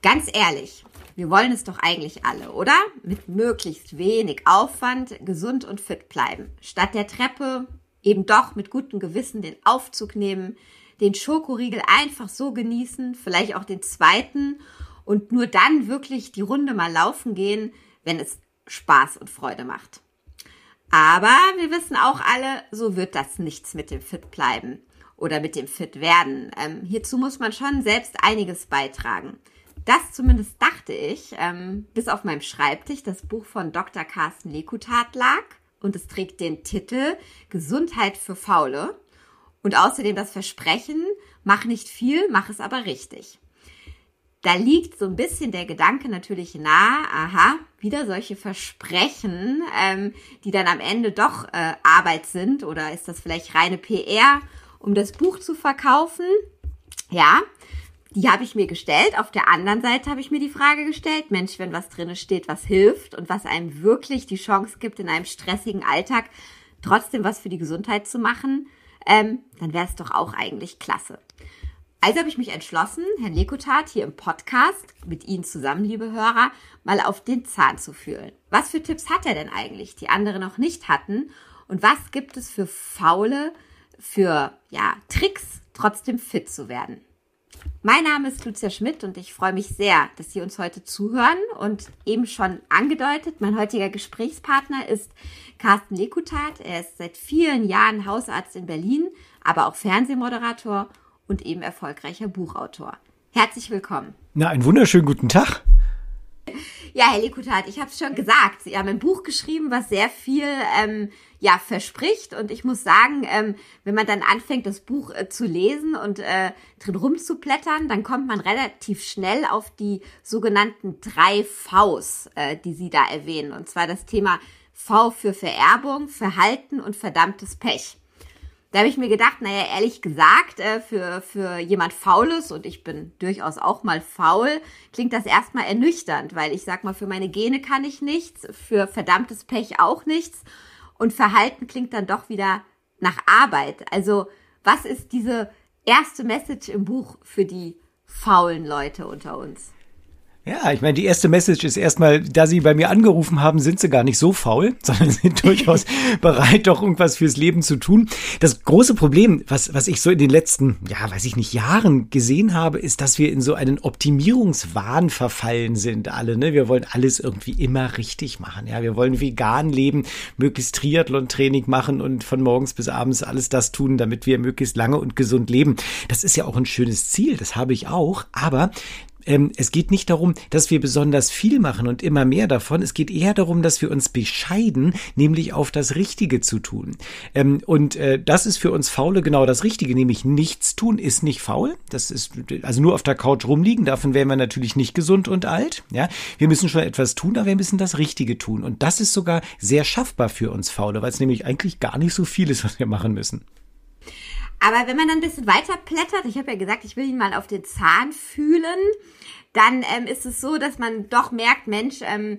Ganz ehrlich, wir wollen es doch eigentlich alle, oder? Mit möglichst wenig Aufwand gesund und fit bleiben. Statt der Treppe eben doch mit gutem Gewissen den Aufzug nehmen, den Schokoriegel einfach so genießen, vielleicht auch den zweiten und nur dann wirklich die Runde mal laufen gehen, wenn es Spaß und Freude macht. Aber wir wissen auch alle, so wird das nichts mit dem Fit bleiben oder mit dem Fit werden. Ähm, hierzu muss man schon selbst einiges beitragen. Das zumindest dachte ich, ähm, bis auf meinem Schreibtisch das Buch von Dr. Carsten Lekutat lag und es trägt den Titel Gesundheit für Faule und außerdem das Versprechen, mach nicht viel, mach es aber richtig. Da liegt so ein bisschen der Gedanke natürlich nahe, aha, wieder solche Versprechen, ähm, die dann am Ende doch äh, Arbeit sind oder ist das vielleicht reine PR, um das Buch zu verkaufen? Ja, die habe ich mir gestellt. Auf der anderen Seite habe ich mir die Frage gestellt, Mensch, wenn was drinne steht, was hilft und was einem wirklich die Chance gibt, in einem stressigen Alltag trotzdem was für die Gesundheit zu machen, ähm, dann wäre es doch auch eigentlich klasse. Also habe ich mich entschlossen, Herrn Lekotat hier im Podcast mit Ihnen zusammen, liebe Hörer, mal auf den Zahn zu fühlen. Was für Tipps hat er denn eigentlich, die andere noch nicht hatten? Und was gibt es für Faule, für ja, Tricks, trotzdem fit zu werden? Mein Name ist Lucia Schmidt und ich freue mich sehr, dass Sie uns heute zuhören. Und eben schon angedeutet, mein heutiger Gesprächspartner ist Carsten Lekutat. Er ist seit vielen Jahren Hausarzt in Berlin, aber auch Fernsehmoderator und eben erfolgreicher Buchautor. Herzlich willkommen. Na, einen wunderschönen guten Tag. Ja, Herr Lekutat, ich habe es schon gesagt. Sie haben ein Buch geschrieben, was sehr viel ähm, ja verspricht. Und ich muss sagen, ähm, wenn man dann anfängt, das Buch äh, zu lesen und äh, drin rumzublättern, dann kommt man relativ schnell auf die sogenannten drei Vs, äh, die Sie da erwähnen. Und zwar das Thema V für Vererbung, Verhalten und verdammtes Pech. Da habe ich mir gedacht, naja, ehrlich gesagt, äh, für, für jemand Faules, und ich bin durchaus auch mal faul, klingt das erstmal ernüchternd, weil ich sag mal, für meine Gene kann ich nichts, für verdammtes Pech auch nichts. Und Verhalten klingt dann doch wieder nach Arbeit. Also, was ist diese erste Message im Buch für die faulen Leute unter uns? Ja, ich meine, die erste Message ist erstmal, da Sie bei mir angerufen haben, sind Sie gar nicht so faul, sondern sind durchaus bereit, doch irgendwas fürs Leben zu tun. Das große Problem, was, was ich so in den letzten, ja, weiß ich nicht, Jahren gesehen habe, ist, dass wir in so einen Optimierungswahn verfallen sind, alle. Ne? Wir wollen alles irgendwie immer richtig machen. Ja, wir wollen vegan leben, möglichst Triathlon-Training machen und von morgens bis abends alles das tun, damit wir möglichst lange und gesund leben. Das ist ja auch ein schönes Ziel, das habe ich auch. Aber ähm, es geht nicht darum, dass wir besonders viel machen und immer mehr davon. Es geht eher darum, dass wir uns bescheiden, nämlich auf das Richtige zu tun. Ähm, und äh, das ist für uns Faule genau das Richtige, nämlich nichts tun ist nicht faul. Das ist also nur auf der Couch rumliegen. Davon wären wir natürlich nicht gesund und alt. Ja, wir müssen schon etwas tun, aber wir müssen das Richtige tun. Und das ist sogar sehr schaffbar für uns Faule, weil es nämlich eigentlich gar nicht so viel ist, was wir machen müssen. Aber wenn man dann ein bisschen weiter plättert, ich habe ja gesagt, ich will ihn mal auf den Zahn fühlen, dann ähm, ist es so, dass man doch merkt, Mensch, ähm,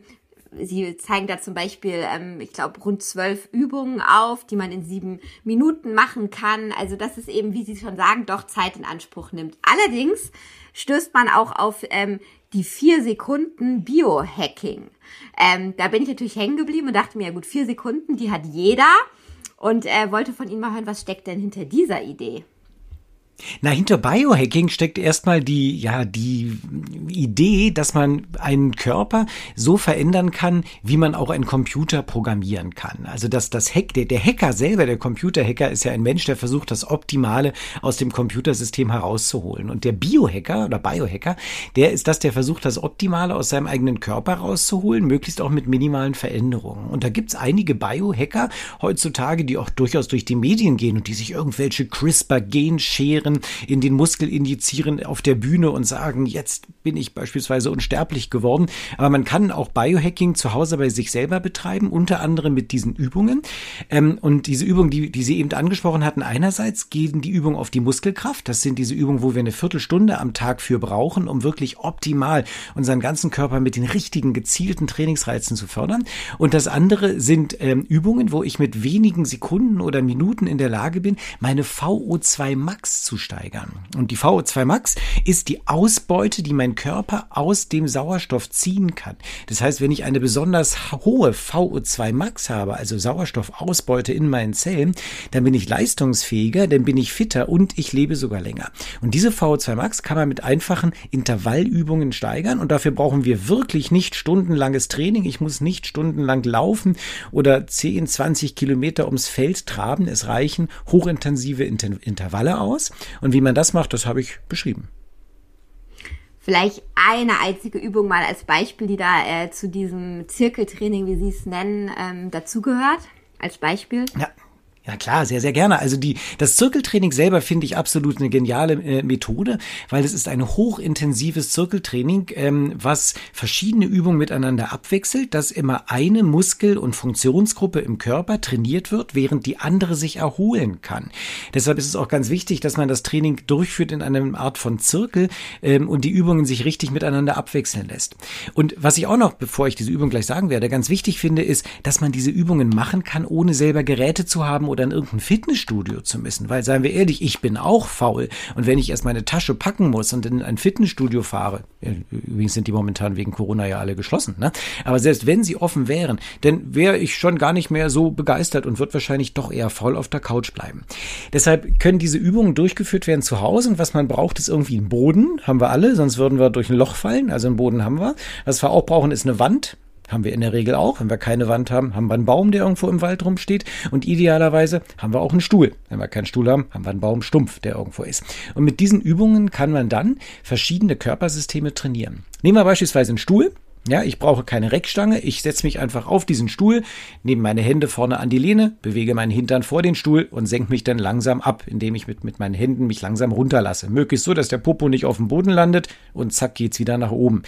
Sie zeigen da zum Beispiel, ähm, ich glaube, rund zwölf Übungen auf, die man in sieben Minuten machen kann. Also das ist eben, wie Sie schon sagen, doch Zeit in Anspruch nimmt. Allerdings stößt man auch auf ähm, die vier Sekunden Biohacking. Ähm, da bin ich natürlich hängen geblieben und dachte mir, ja gut, vier Sekunden, die hat jeder und äh, wollte von Ihnen mal hören, was steckt denn hinter dieser Idee? Na, hinter Biohacking steckt erstmal die, ja, die Idee, dass man einen Körper so verändern kann, wie man auch einen Computer programmieren kann. Also, dass das Hack, der, der Hacker selber, der Computerhacker ist ja ein Mensch, der versucht, das Optimale aus dem Computersystem herauszuholen. Und der Biohacker oder Biohacker, der ist das, der versucht, das Optimale aus seinem eigenen Körper rauszuholen, möglichst auch mit minimalen Veränderungen. Und da gibt's einige Biohacker heutzutage, die auch durchaus durch die Medien gehen und die sich irgendwelche CRISPR-Genscheren injizieren, in den Muskel injizieren auf der Bühne und sagen, jetzt bin ich beispielsweise unsterblich geworden. Aber man kann auch Biohacking zu Hause bei sich selber betreiben, unter anderem mit diesen Übungen. Ähm, und diese Übungen, die, die Sie eben angesprochen hatten, einerseits gehen die Übungen auf die Muskelkraft. Das sind diese Übungen, wo wir eine Viertelstunde am Tag für brauchen, um wirklich optimal unseren ganzen Körper mit den richtigen gezielten Trainingsreizen zu fördern. Und das andere sind ähm, Übungen, wo ich mit wenigen Sekunden oder Minuten in der Lage bin, meine VO2 Max zu steigern. Und die VO2 Max ist die Ausbeute, die mein Körper aus dem Sauerstoff ziehen kann. Das heißt, wenn ich eine besonders hohe VO2 Max habe, also Sauerstoffausbeute in meinen Zellen, dann bin ich leistungsfähiger, dann bin ich fitter und ich lebe sogar länger. Und diese VO2 Max kann man mit einfachen Intervallübungen steigern und dafür brauchen wir wirklich nicht stundenlanges Training. Ich muss nicht stundenlang laufen oder 10, 20 Kilometer ums Feld traben. Es reichen hochintensive Inter Intervalle aus. Und wie man das macht, das habe ich beschrieben. Vielleicht eine einzige Übung mal als Beispiel, die da äh, zu diesem Zirkeltraining, wie Sie es nennen, ähm, dazugehört. Als Beispiel. Ja, ja klar, sehr, sehr gerne. Also die, das Zirkeltraining selber finde ich absolut eine geniale äh, Methode, weil es ist ein hochintensives Zirkeltraining, ähm, was verschiedene Übungen miteinander abwechselt, dass immer eine Muskel- und Funktionsgruppe im Körper trainiert wird, während die andere sich erholen kann. Deshalb ist es auch ganz wichtig, dass man das Training durchführt in einer Art von Zirkel ähm, und die Übungen sich richtig miteinander abwechseln lässt. Und was ich auch noch, bevor ich diese Übung gleich sagen werde, ganz wichtig finde, ist, dass man diese Übungen machen kann, ohne selber Geräte zu haben oder in irgendein Fitnessstudio zu müssen. Weil, seien wir ehrlich, ich bin auch faul. Und wenn ich erst meine Tasche packen muss und in ein Fitnessstudio fahre, übrigens sind die momentan wegen Corona ja alle geschlossen, ne? aber selbst wenn sie offen wären, dann wäre ich schon gar nicht mehr so begeistert und würde wahrscheinlich doch eher faul auf der Couch bleiben. Deshalb können diese Übungen durchgeführt werden zu Hause und was man braucht, ist irgendwie ein Boden, haben wir alle, sonst würden wir durch ein Loch fallen, also einen Boden haben wir. Was wir auch brauchen, ist eine Wand, haben wir in der Regel auch. Wenn wir keine Wand haben, haben wir einen Baum, der irgendwo im Wald rumsteht. Und idealerweise haben wir auch einen Stuhl. Wenn wir keinen Stuhl haben, haben wir einen Baumstumpf, der irgendwo ist. Und mit diesen Übungen kann man dann verschiedene Körpersysteme trainieren. Nehmen wir beispielsweise einen Stuhl. Ja, ich brauche keine Reckstange. Ich setze mich einfach auf diesen Stuhl, nehme meine Hände vorne an die Lehne, bewege meinen Hintern vor den Stuhl und senke mich dann langsam ab, indem ich mit, mit meinen Händen mich langsam runterlasse. Möglichst so, dass der Popo nicht auf dem Boden landet und zack geht's wieder nach oben.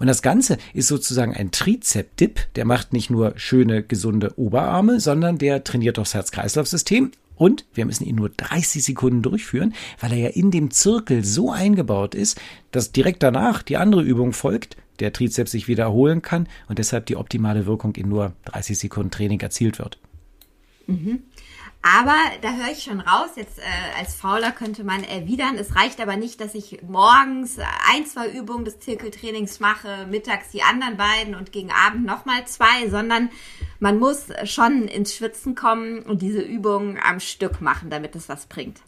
Und das Ganze ist sozusagen ein Trizep-Dip. Der macht nicht nur schöne, gesunde Oberarme, sondern der trainiert auch das Herz-Kreislauf-System und wir müssen ihn nur 30 Sekunden durchführen, weil er ja in dem Zirkel so eingebaut ist, dass direkt danach die andere Übung folgt, der Trizeps sich wiederholen kann und deshalb die optimale Wirkung in nur 30 Sekunden Training erzielt wird. Mhm. Aber da höre ich schon raus, jetzt äh, als Fauler könnte man erwidern, es reicht aber nicht, dass ich morgens ein, zwei Übungen des Zirkeltrainings mache, mittags die anderen beiden und gegen Abend nochmal zwei, sondern man muss schon ins Schwitzen kommen und diese Übungen am Stück machen, damit es was bringt.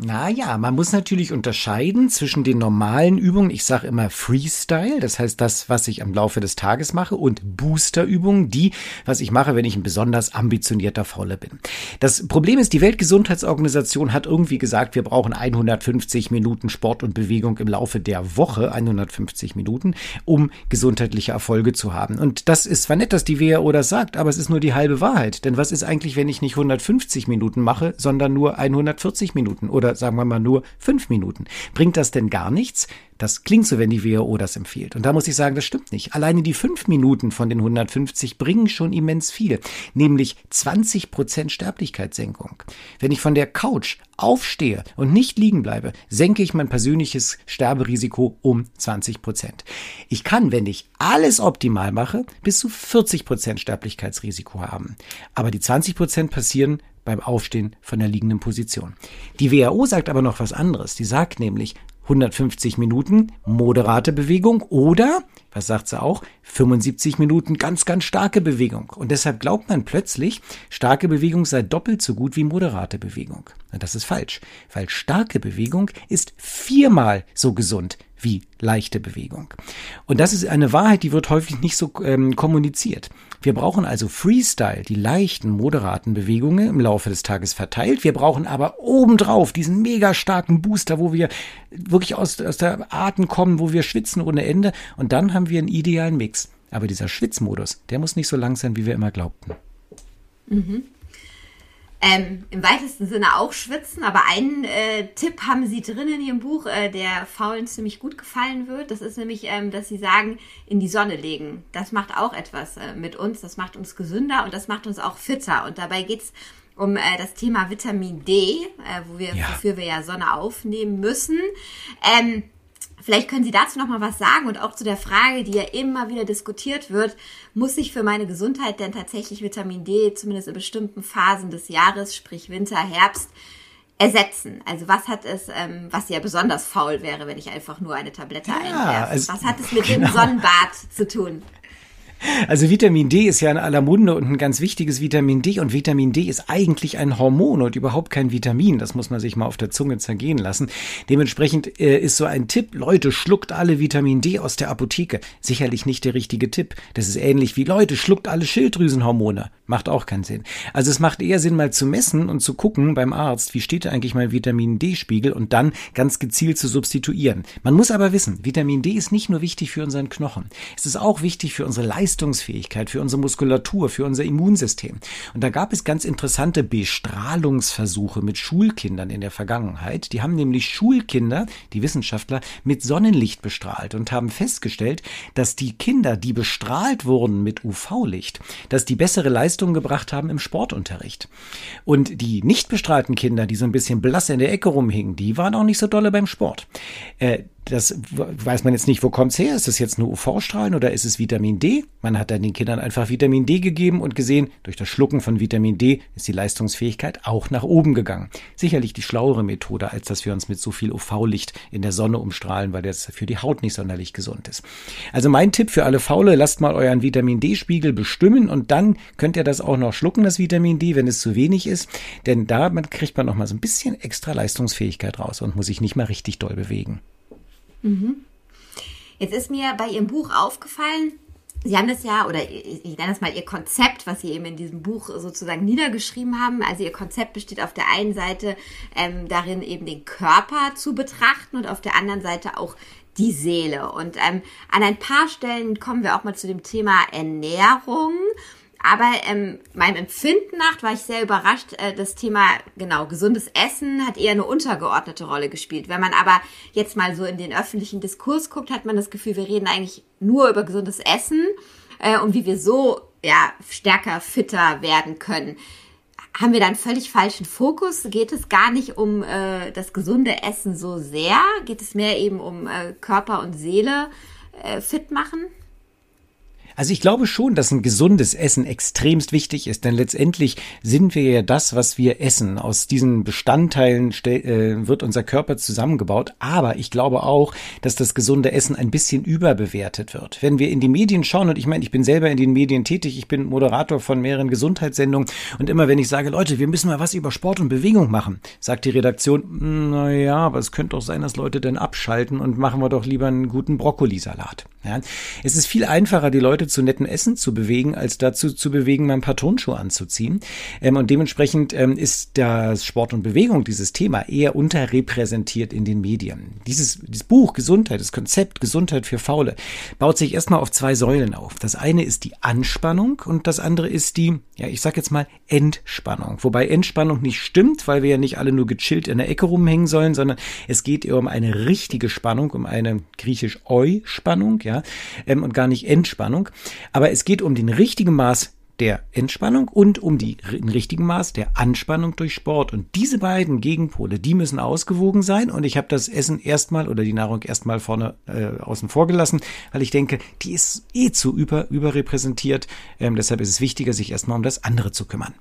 Naja, man muss natürlich unterscheiden zwischen den normalen Übungen, ich sage immer Freestyle, das heißt das, was ich am Laufe des Tages mache, und Boosterübungen, die, was ich mache, wenn ich ein besonders ambitionierter Fauler bin. Das Problem ist, die Weltgesundheitsorganisation hat irgendwie gesagt, wir brauchen 150 Minuten Sport und Bewegung im Laufe der Woche, 150 Minuten, um gesundheitliche Erfolge zu haben. Und das ist zwar nett, dass die WHO das sagt, aber es ist nur die halbe Wahrheit. Denn was ist eigentlich, wenn ich nicht 150 Minuten mache, sondern nur 140 Minuten oder oder sagen wir mal nur fünf Minuten. Bringt das denn gar nichts? Das klingt so, wenn die WHO das empfiehlt. Und da muss ich sagen, das stimmt nicht. Alleine die fünf Minuten von den 150 bringen schon immens viel, nämlich 20 Prozent Sterblichkeitssenkung. Wenn ich von der Couch aufstehe und nicht liegen bleibe, senke ich mein persönliches Sterberisiko um 20 Prozent. Ich kann, wenn ich alles optimal mache, bis zu 40 Prozent Sterblichkeitsrisiko haben. Aber die 20 Prozent passieren beim Aufstehen von der liegenden Position. Die WHO sagt aber noch was anderes. Die sagt nämlich 150 Minuten moderate Bewegung oder, was sagt sie auch, 75 Minuten ganz, ganz starke Bewegung. Und deshalb glaubt man plötzlich, starke Bewegung sei doppelt so gut wie moderate Bewegung. Und das ist falsch, weil starke Bewegung ist viermal so gesund wie leichte Bewegung. Und das ist eine Wahrheit, die wird häufig nicht so ähm, kommuniziert. Wir brauchen also Freestyle, die leichten, moderaten Bewegungen im Laufe des Tages verteilt. Wir brauchen aber obendrauf diesen mega starken Booster, wo wir wirklich aus, aus der Atem kommen, wo wir schwitzen ohne Ende. Und dann haben wir einen idealen Mix. Aber dieser Schwitzmodus, der muss nicht so lang sein, wie wir immer glaubten. Mhm. Ähm, Im weitesten Sinne auch schwitzen, aber einen äh, Tipp haben Sie drin in Ihrem Buch, äh, der Faulen ziemlich gut gefallen wird. Das ist nämlich, ähm, dass Sie sagen, in die Sonne legen. Das macht auch etwas äh, mit uns, das macht uns gesünder und das macht uns auch fitter. Und dabei geht's um äh, das Thema Vitamin D, äh, wo wir, ja. wofür wir ja Sonne aufnehmen müssen. Ähm, Vielleicht können Sie dazu noch mal was sagen und auch zu der Frage, die ja immer wieder diskutiert wird, muss ich für meine Gesundheit denn tatsächlich Vitamin D, zumindest in bestimmten Phasen des Jahres, sprich Winter, Herbst, ersetzen? Also was hat es, ähm, was ja besonders faul wäre, wenn ich einfach nur eine Tablette ja, einwerfe? Also, was hat es mit genau. dem Sonnenbad zu tun? Also Vitamin D ist ja in aller Munde und ein ganz wichtiges Vitamin D. Und Vitamin D ist eigentlich ein Hormon und überhaupt kein Vitamin. Das muss man sich mal auf der Zunge zergehen lassen. Dementsprechend äh, ist so ein Tipp, Leute, schluckt alle Vitamin D aus der Apotheke. Sicherlich nicht der richtige Tipp. Das ist ähnlich wie Leute, schluckt alle Schilddrüsenhormone. Macht auch keinen Sinn. Also es macht eher Sinn, mal zu messen und zu gucken beim Arzt, wie steht eigentlich mein Vitamin D-Spiegel und dann ganz gezielt zu substituieren. Man muss aber wissen, Vitamin D ist nicht nur wichtig für unseren Knochen. Es ist auch wichtig für unsere Leistung Leistungsfähigkeit, für unsere Muskulatur, für unser Immunsystem. Und da gab es ganz interessante Bestrahlungsversuche mit Schulkindern in der Vergangenheit. Die haben nämlich Schulkinder, die Wissenschaftler, mit Sonnenlicht bestrahlt und haben festgestellt, dass die Kinder, die bestrahlt wurden mit UV-Licht, dass die bessere Leistungen gebracht haben im Sportunterricht. Und die nicht bestrahlten Kinder, die so ein bisschen blass in der Ecke rumhingen, die waren auch nicht so dolle beim Sport. Äh, das weiß man jetzt nicht, wo kommt's her? Ist das jetzt nur UV-Strahlen oder ist es Vitamin D? Man hat dann den Kindern einfach Vitamin D gegeben und gesehen, durch das Schlucken von Vitamin D ist die Leistungsfähigkeit auch nach oben gegangen. Sicherlich die schlauere Methode, als dass wir uns mit so viel UV-Licht in der Sonne umstrahlen, weil das für die Haut nicht sonderlich gesund ist. Also mein Tipp für alle Faule, lasst mal euren Vitamin D-Spiegel bestimmen und dann könnt ihr das auch noch schlucken, das Vitamin D, wenn es zu wenig ist, denn da kriegt man noch mal so ein bisschen extra Leistungsfähigkeit raus und muss sich nicht mal richtig doll bewegen. Mhm. Jetzt ist mir bei Ihrem Buch aufgefallen, Sie haben das ja, oder ich nenne das mal Ihr Konzept, was Sie eben in diesem Buch sozusagen niedergeschrieben haben. Also Ihr Konzept besteht auf der einen Seite ähm, darin, eben den Körper zu betrachten und auf der anderen Seite auch die Seele. Und ähm, an ein paar Stellen kommen wir auch mal zu dem Thema Ernährung. Aber ähm, meinem Empfinden nach war ich sehr überrascht. Äh, das Thema, genau, gesundes Essen hat eher eine untergeordnete Rolle gespielt. Wenn man aber jetzt mal so in den öffentlichen Diskurs guckt, hat man das Gefühl, wir reden eigentlich nur über gesundes Essen äh, und wie wir so ja, stärker, fitter werden können. Haben wir da einen völlig falschen Fokus? Geht es gar nicht um äh, das gesunde Essen so sehr? Geht es mehr eben um äh, Körper und Seele äh, fit machen? Also ich glaube schon, dass ein gesundes Essen extremst wichtig ist, denn letztendlich sind wir ja das, was wir essen. Aus diesen Bestandteilen äh, wird unser Körper zusammengebaut. Aber ich glaube auch, dass das gesunde Essen ein bisschen überbewertet wird. Wenn wir in die Medien schauen, und ich meine, ich bin selber in den Medien tätig, ich bin Moderator von mehreren Gesundheitssendungen und immer wenn ich sage, Leute, wir müssen mal was über Sport und Bewegung machen, sagt die Redaktion, naja, aber es könnte doch sein, dass Leute dann abschalten und machen wir doch lieber einen guten Brokkolisalat. Ja? Es ist viel einfacher, die Leute zu nettem Essen zu bewegen, als dazu zu bewegen, mal ein paar Turnschuhe anzuziehen. Ähm, und dementsprechend ähm, ist das Sport und Bewegung, dieses Thema, eher unterrepräsentiert in den Medien. Dieses, dieses Buch Gesundheit, das Konzept Gesundheit für Faule, baut sich erstmal auf zwei Säulen auf. Das eine ist die Anspannung und das andere ist die, ja, ich sag jetzt mal Entspannung. Wobei Entspannung nicht stimmt, weil wir ja nicht alle nur gechillt in der Ecke rumhängen sollen, sondern es geht eher um eine richtige Spannung, um eine griechisch Eu-Spannung, ja, ähm, und gar nicht Entspannung. Aber es geht um den richtigen Maß der Entspannung und um den richtigen Maß der Anspannung durch Sport. Und diese beiden Gegenpole, die müssen ausgewogen sein. Und ich habe das Essen erstmal oder die Nahrung erstmal vorne äh, außen vor gelassen, weil ich denke, die ist eh zu über, überrepräsentiert. Ähm, deshalb ist es wichtiger, sich erstmal um das andere zu kümmern.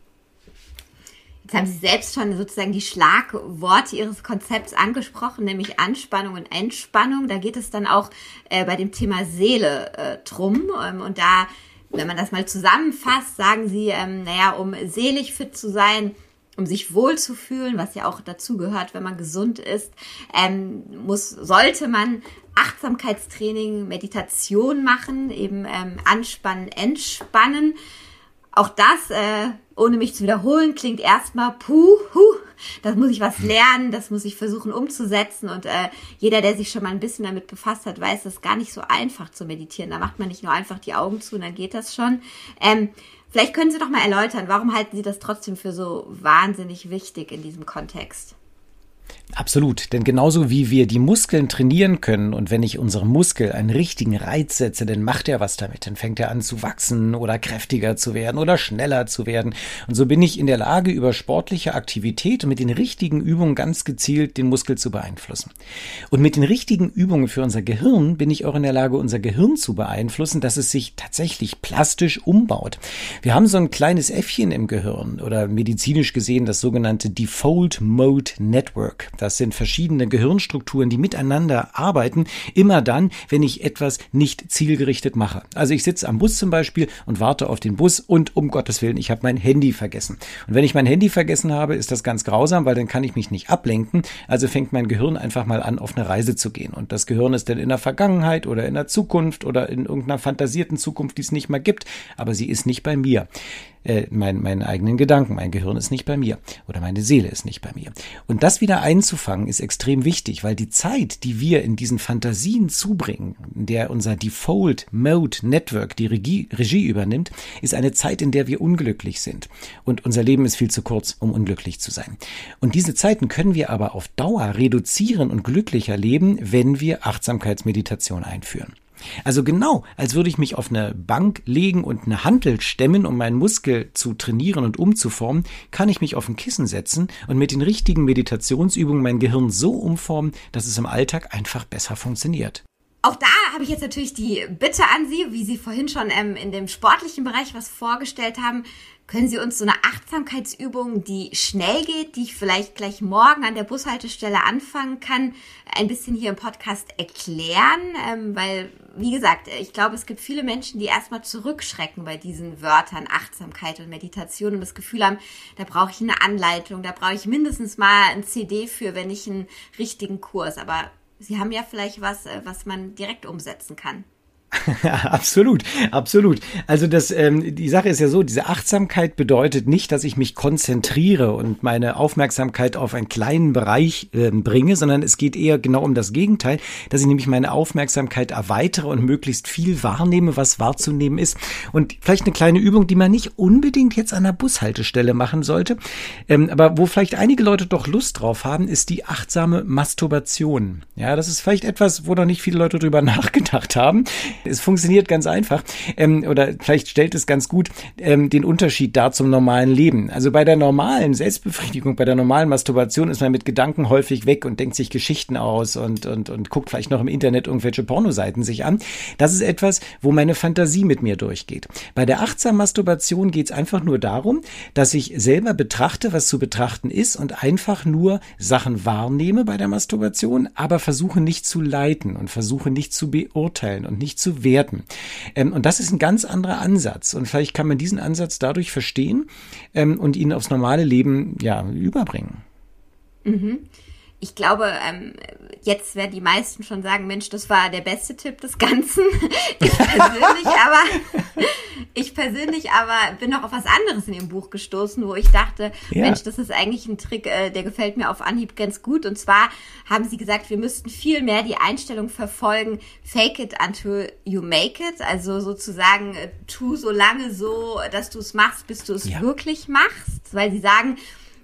Jetzt haben Sie selbst schon sozusagen die Schlagworte Ihres Konzepts angesprochen, nämlich Anspannung und Entspannung. Da geht es dann auch äh, bei dem Thema Seele äh, drum. Ähm, und da, wenn man das mal zusammenfasst, sagen Sie, ähm, naja, um seelisch fit zu sein, um sich wohl zu fühlen, was ja auch dazu gehört, wenn man gesund ist, ähm, muss, sollte man Achtsamkeitstraining, Meditation machen, eben ähm, anspannen, entspannen. Auch das, äh, ohne mich zu wiederholen, klingt erstmal puh, huh, das muss ich was lernen, das muss ich versuchen umzusetzen. Und äh, jeder, der sich schon mal ein bisschen damit befasst hat, weiß, es ist gar nicht so einfach zu meditieren. Da macht man nicht nur einfach die Augen zu und dann geht das schon. Ähm, vielleicht können Sie doch mal erläutern, warum halten Sie das trotzdem für so wahnsinnig wichtig in diesem Kontext? Absolut, denn genauso wie wir die Muskeln trainieren können und wenn ich unserem Muskel einen richtigen Reiz setze, dann macht er was damit, dann fängt er an zu wachsen oder kräftiger zu werden oder schneller zu werden. Und so bin ich in der Lage, über sportliche Aktivität und mit den richtigen Übungen ganz gezielt den Muskel zu beeinflussen. Und mit den richtigen Übungen für unser Gehirn bin ich auch in der Lage, unser Gehirn zu beeinflussen, dass es sich tatsächlich plastisch umbaut. Wir haben so ein kleines Äffchen im Gehirn oder medizinisch gesehen das sogenannte Default Mode Network. Das sind verschiedene Gehirnstrukturen, die miteinander arbeiten, immer dann, wenn ich etwas nicht zielgerichtet mache. Also ich sitze am Bus zum Beispiel und warte auf den Bus und um Gottes Willen, ich habe mein Handy vergessen. Und wenn ich mein Handy vergessen habe, ist das ganz grausam, weil dann kann ich mich nicht ablenken. Also fängt mein Gehirn einfach mal an, auf eine Reise zu gehen. Und das Gehirn ist dann in der Vergangenheit oder in der Zukunft oder in irgendeiner fantasierten Zukunft, die es nicht mehr gibt, aber sie ist nicht bei mir äh, mein, meinen eigenen Gedanken. Mein Gehirn ist nicht bei mir oder meine Seele ist nicht bei mir. Und das wieder einzufangen ist extrem wichtig, weil die Zeit, die wir in diesen Fantasien zubringen, in der unser Default Mode Network die Regie, Regie übernimmt, ist eine Zeit, in der wir unglücklich sind. Und unser Leben ist viel zu kurz, um unglücklich zu sein. Und diese Zeiten können wir aber auf Dauer reduzieren und glücklicher leben, wenn wir Achtsamkeitsmeditation einführen. Also genau, als würde ich mich auf eine Bank legen und eine Hantel stemmen, um meinen Muskel zu trainieren und umzuformen, kann ich mich auf ein Kissen setzen und mit den richtigen Meditationsübungen mein Gehirn so umformen, dass es im Alltag einfach besser funktioniert. Auch da habe ich jetzt natürlich die Bitte an Sie, wie Sie vorhin schon ähm, in dem sportlichen Bereich was vorgestellt haben, können Sie uns so eine Achtsamkeitsübung, die schnell geht, die ich vielleicht gleich morgen an der Bushaltestelle anfangen kann, ein bisschen hier im Podcast erklären? Ähm, weil, wie gesagt, ich glaube, es gibt viele Menschen, die erstmal zurückschrecken bei diesen Wörtern Achtsamkeit und Meditation und das Gefühl haben, da brauche ich eine Anleitung, da brauche ich mindestens mal ein CD für, wenn ich einen richtigen Kurs. Aber Sie haben ja vielleicht was, äh, was man direkt umsetzen kann. absolut, absolut. Also das, ähm, die Sache ist ja so, diese Achtsamkeit bedeutet nicht, dass ich mich konzentriere und meine Aufmerksamkeit auf einen kleinen Bereich äh, bringe, sondern es geht eher genau um das Gegenteil, dass ich nämlich meine Aufmerksamkeit erweitere und möglichst viel wahrnehme, was wahrzunehmen ist. Und vielleicht eine kleine Übung, die man nicht unbedingt jetzt an der Bushaltestelle machen sollte, ähm, aber wo vielleicht einige Leute doch Lust drauf haben, ist die achtsame Masturbation. Ja, das ist vielleicht etwas, wo noch nicht viele Leute drüber nachgedacht haben. Es funktioniert ganz einfach ähm, oder vielleicht stellt es ganz gut ähm, den Unterschied dar zum normalen Leben. Also bei der normalen Selbstbefriedigung, bei der normalen Masturbation ist man mit Gedanken häufig weg und denkt sich Geschichten aus und, und, und guckt vielleicht noch im Internet irgendwelche Pornoseiten sich an. Das ist etwas, wo meine Fantasie mit mir durchgeht. Bei der achtsamen Masturbation geht es einfach nur darum, dass ich selber betrachte, was zu betrachten ist und einfach nur Sachen wahrnehme bei der Masturbation, aber versuche nicht zu leiten und versuche nicht zu beurteilen und nicht zu werten. Ähm, und das ist ein ganz anderer Ansatz. Und vielleicht kann man diesen Ansatz dadurch verstehen ähm, und ihn aufs normale Leben ja überbringen. Mhm ich glaube, ähm, jetzt werden die meisten schon sagen, Mensch, das war der beste Tipp des Ganzen. ich persönlich aber, ich persönlich aber bin noch auf was anderes in dem Buch gestoßen, wo ich dachte, ja. Mensch, das ist eigentlich ein Trick, äh, der gefällt mir auf Anhieb ganz gut. Und zwar haben sie gesagt, wir müssten viel mehr die Einstellung verfolgen, fake it until you make it. Also sozusagen, äh, tu so lange so, dass du es machst, bis du es ja. wirklich machst. Weil sie sagen,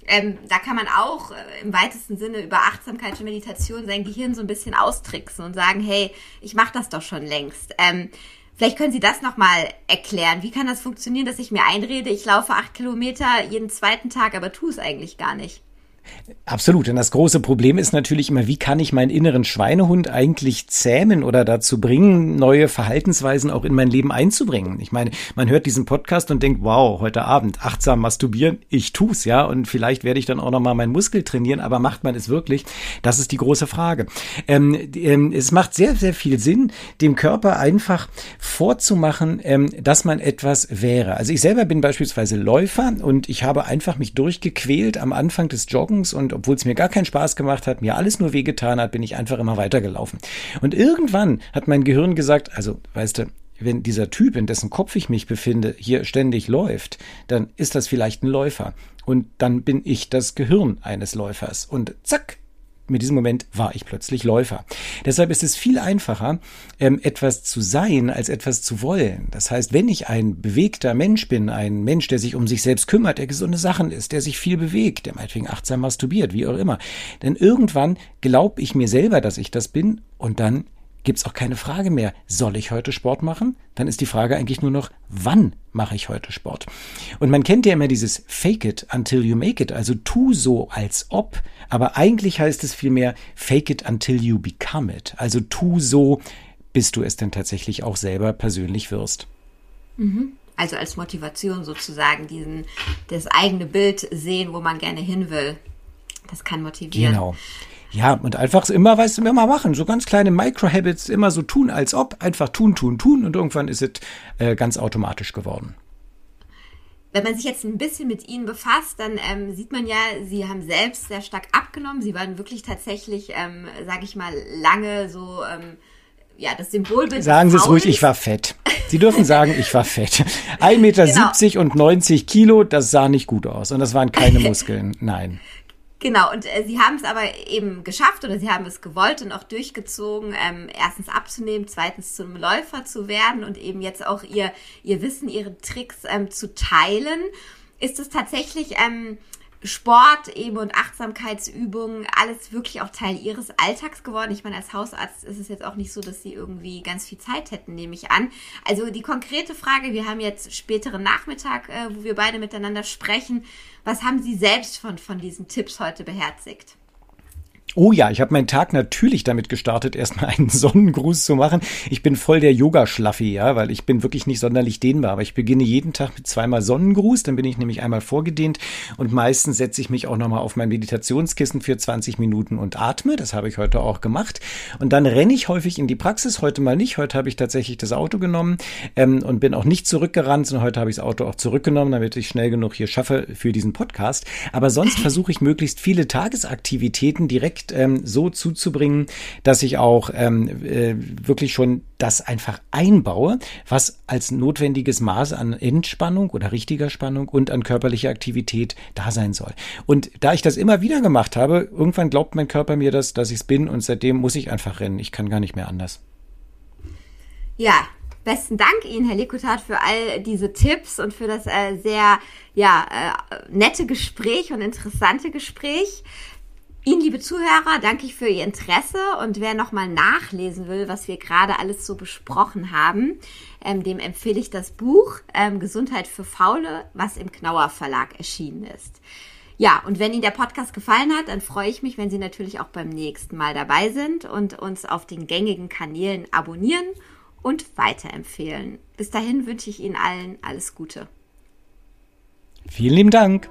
ähm, da kann man auch äh, im weitesten Sinne über Achtsamkeit und Meditation sein Gehirn so ein bisschen austricksen und sagen, hey, ich mache das doch schon längst. Ähm, vielleicht können Sie das nochmal erklären. Wie kann das funktionieren, dass ich mir einrede, ich laufe acht Kilometer jeden zweiten Tag, aber tue es eigentlich gar nicht? Absolut. Und das große Problem ist natürlich immer, wie kann ich meinen inneren Schweinehund eigentlich zähmen oder dazu bringen, neue Verhaltensweisen auch in mein Leben einzubringen. Ich meine, man hört diesen Podcast und denkt, wow, heute Abend achtsam masturbieren, ich tu's, ja, und vielleicht werde ich dann auch nochmal meinen Muskel trainieren, aber macht man es wirklich? Das ist die große Frage. Ähm, ähm, es macht sehr, sehr viel Sinn, dem Körper einfach vorzumachen, ähm, dass man etwas wäre. Also ich selber bin beispielsweise Läufer und ich habe einfach mich durchgequält am Anfang des Joggens Joggens und obwohl es mir gar keinen Spaß gemacht hat, mir alles nur wehgetan hat, bin ich einfach immer weitergelaufen. Und irgendwann hat mein Gehirn gesagt, also weißt du, wenn dieser Typ, in dessen Kopf ich mich befinde, hier ständig läuft, dann ist das vielleicht ein Läufer. Und dann bin ich das Gehirn eines Läufers. Und zack, mit diesem Moment war ich plötzlich Läufer. Deshalb ist es viel einfacher, ähm, etwas zu sein, als etwas zu wollen. Das heißt, wenn ich ein bewegter Mensch bin, ein Mensch, der sich um sich selbst kümmert, der gesunde Sachen ist, der sich viel bewegt, der meinetwegen achtsam masturbiert, wie auch immer, denn irgendwann glaube ich mir selber, dass ich das bin und dann gibt es auch keine Frage mehr, soll ich heute Sport machen? Dann ist die Frage eigentlich nur noch, wann mache ich heute Sport? Und man kennt ja immer dieses Fake it until you make it, also tu so als ob, aber eigentlich heißt es vielmehr Fake it until you become it, also tu so, bis du es denn tatsächlich auch selber persönlich wirst. Mhm. Also als Motivation sozusagen diesen, das eigene Bild sehen, wo man gerne hin will. Das kann motivieren. Genau. Ja, und einfach immer, weißt du, immer machen. So ganz kleine Micro-Habits, immer so tun, als ob. Einfach tun, tun, tun. Und irgendwann ist es äh, ganz automatisch geworden. Wenn man sich jetzt ein bisschen mit ihnen befasst, dann ähm, sieht man ja, sie haben selbst sehr stark abgenommen. Sie waren wirklich tatsächlich, ähm, sage ich mal, lange so, ähm, ja, das Symbolbild. Sagen Sie es ruhig, ich war fett. Sie dürfen sagen, ich war fett. 1,70 Meter genau. und 90 Kilo, das sah nicht gut aus. Und das waren keine Muskeln. Nein. Genau, und äh, sie haben es aber eben geschafft oder sie haben es gewollt und auch durchgezogen, ähm, erstens abzunehmen, zweitens zum Läufer zu werden und eben jetzt auch ihr, ihr Wissen, ihre Tricks ähm, zu teilen. Ist es tatsächlich ähm, Sport eben und Achtsamkeitsübungen, alles wirklich auch Teil ihres Alltags geworden. Ich meine, als Hausarzt ist es jetzt auch nicht so, dass sie irgendwie ganz viel Zeit hätten, nehme ich an. Also die konkrete Frage, wir haben jetzt späteren Nachmittag, äh, wo wir beide miteinander sprechen. Was haben Sie selbst von, von diesen Tipps heute beherzigt? Oh ja, ich habe meinen Tag natürlich damit gestartet, erstmal einen Sonnengruß zu machen. Ich bin voll der Yoga-Schlaffi, ja, weil ich bin wirklich nicht sonderlich dehnbar. Aber ich beginne jeden Tag mit zweimal Sonnengruß, dann bin ich nämlich einmal vorgedehnt und meistens setze ich mich auch nochmal auf mein Meditationskissen für 20 Minuten und atme. Das habe ich heute auch gemacht. Und dann renne ich häufig in die Praxis, heute mal nicht. Heute habe ich tatsächlich das Auto genommen ähm, und bin auch nicht zurückgerannt, sondern heute habe ich das Auto auch zurückgenommen, damit ich schnell genug hier schaffe für diesen Podcast. Aber sonst versuche ich möglichst viele Tagesaktivitäten direkt Projekt ähm, so zuzubringen, dass ich auch ähm, äh, wirklich schon das einfach einbaue, was als notwendiges Maß an Entspannung oder richtiger Spannung und an körperlicher Aktivität da sein soll. Und da ich das immer wieder gemacht habe, irgendwann glaubt mein Körper mir das, dass ich es bin und seitdem muss ich einfach rennen. Ich kann gar nicht mehr anders. Ja, besten Dank Ihnen, Herr Likutat, für all diese Tipps und für das äh, sehr ja, äh, nette Gespräch und interessante Gespräch. Ihnen, liebe Zuhörer, danke ich für Ihr Interesse und wer nochmal nachlesen will, was wir gerade alles so besprochen haben, ähm, dem empfehle ich das Buch ähm, Gesundheit für Faule, was im Knauer Verlag erschienen ist. Ja, und wenn Ihnen der Podcast gefallen hat, dann freue ich mich, wenn Sie natürlich auch beim nächsten Mal dabei sind und uns auf den gängigen Kanälen abonnieren und weiterempfehlen. Bis dahin wünsche ich Ihnen allen alles Gute. Vielen lieben Dank.